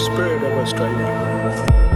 Spirit of Australia.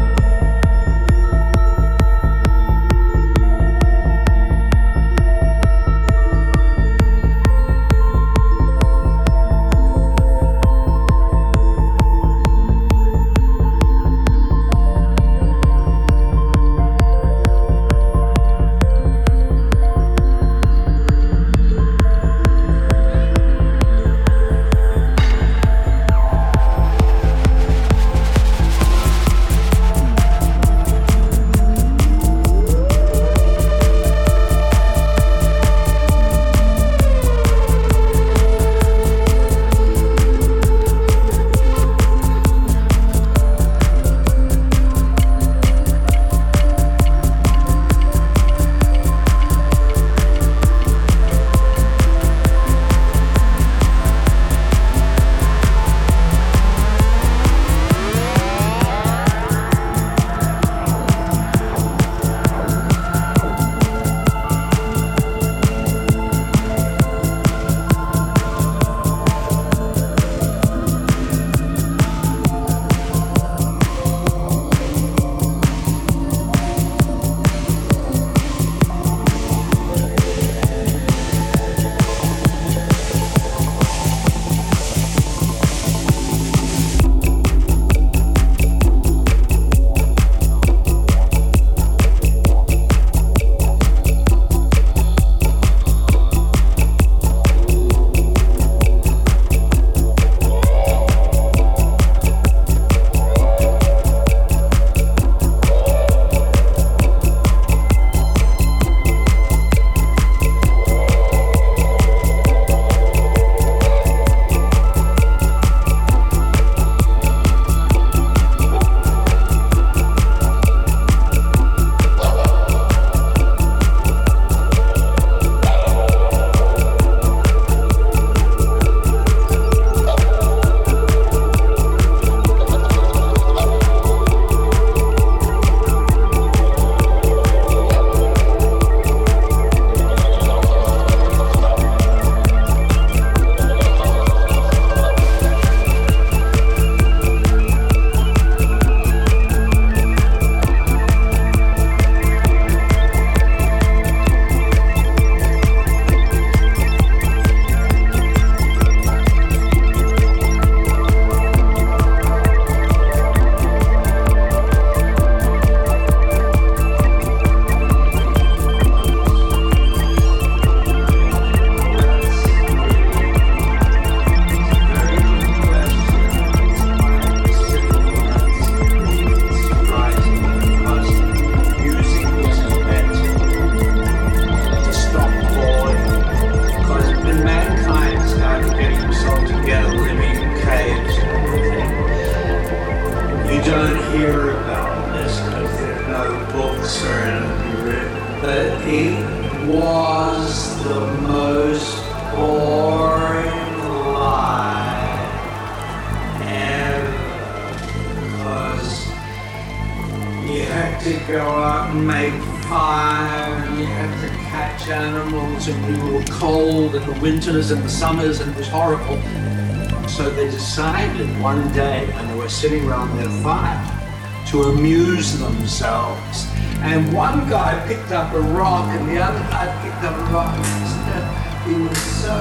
Themselves. And one guy picked up a rock and the other guy picked up a rock. and He was so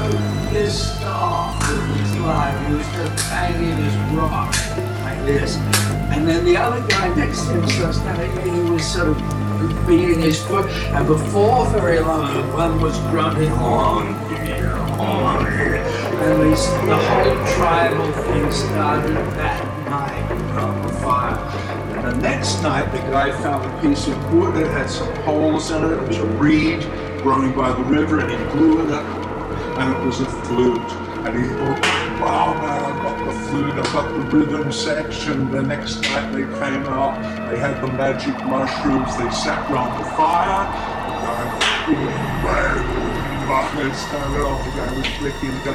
pissed off with his life. He was just banging his rock like this. And then the other guy next to him started standing, he was sort of beating his foot. And before very long, one was grunting on and least the whole tribal thing started that night on fire. The next night, the guy found a piece of wood that had some holes in it. It was a reed growing by the river, and he blew it up, and it was a flute. And he thought, Wow, man, I got the flute, I got the rhythm section. The next night they came out, they had the magic mushrooms, they sat round the fire. And it started off again with flicking, go,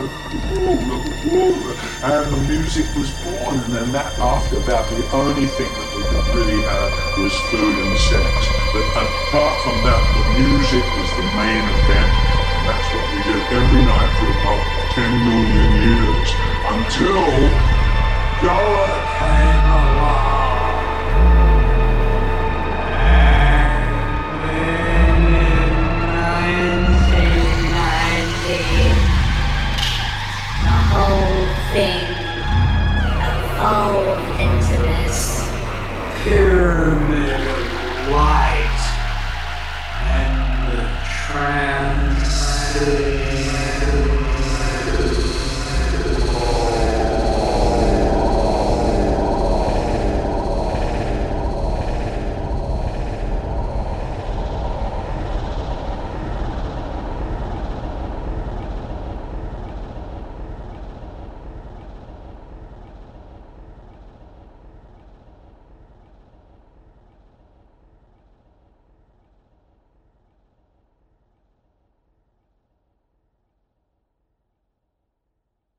and the music was born. And then that, after that, the only thing really had was food and sex. But apart from that, the music was the main event. And that's what we did every night for about 10 million years until God came along. Whole thing evolved